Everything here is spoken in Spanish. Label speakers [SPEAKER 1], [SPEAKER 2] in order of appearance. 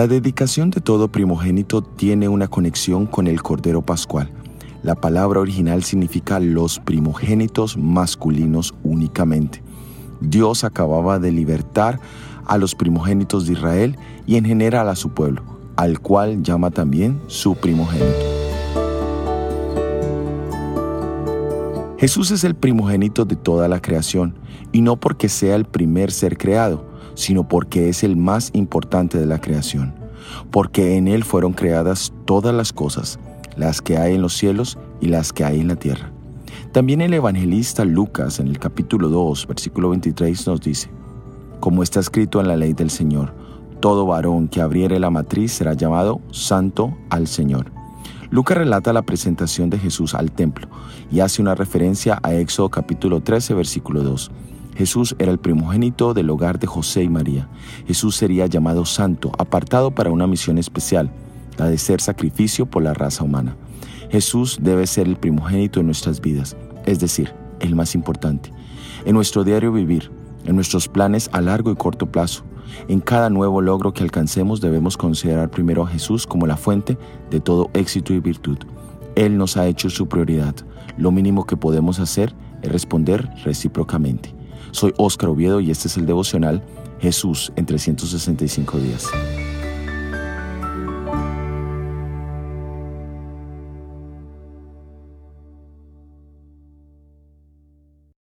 [SPEAKER 1] La dedicación de todo primogénito tiene una conexión con el Cordero Pascual. La palabra original significa los primogénitos masculinos únicamente. Dios acababa de libertar a los primogénitos de Israel y en general a su pueblo, al cual llama también su primogénito. Jesús es el primogénito de toda la creación, y no porque sea el primer ser creado, sino porque es el más importante de la creación, porque en Él fueron creadas todas las cosas, las que hay en los cielos y las que hay en la tierra. También el evangelista Lucas en el capítulo 2, versículo 23 nos dice, como está escrito en la ley del Señor, todo varón que abriere la matriz será llamado santo al Señor. Lucas relata la presentación de Jesús al templo y hace una referencia a Éxodo capítulo 13, versículo 2 Jesús era el primogénito del hogar de José y María. Jesús sería llamado santo, apartado para una misión especial, la de ser sacrificio por la raza humana. Jesús debe ser el primogénito en nuestras vidas, es decir, el más importante. En nuestro diario vivir, en nuestros planes a largo y corto plazo, en cada nuevo logro que alcancemos debemos considerar primero a Jesús como la fuente de todo éxito y virtud. Él nos ha hecho su prioridad. Lo mínimo que podemos hacer es responder recíprocamente. Soy Óscar Oviedo y este es el devocional Jesús en 365 días.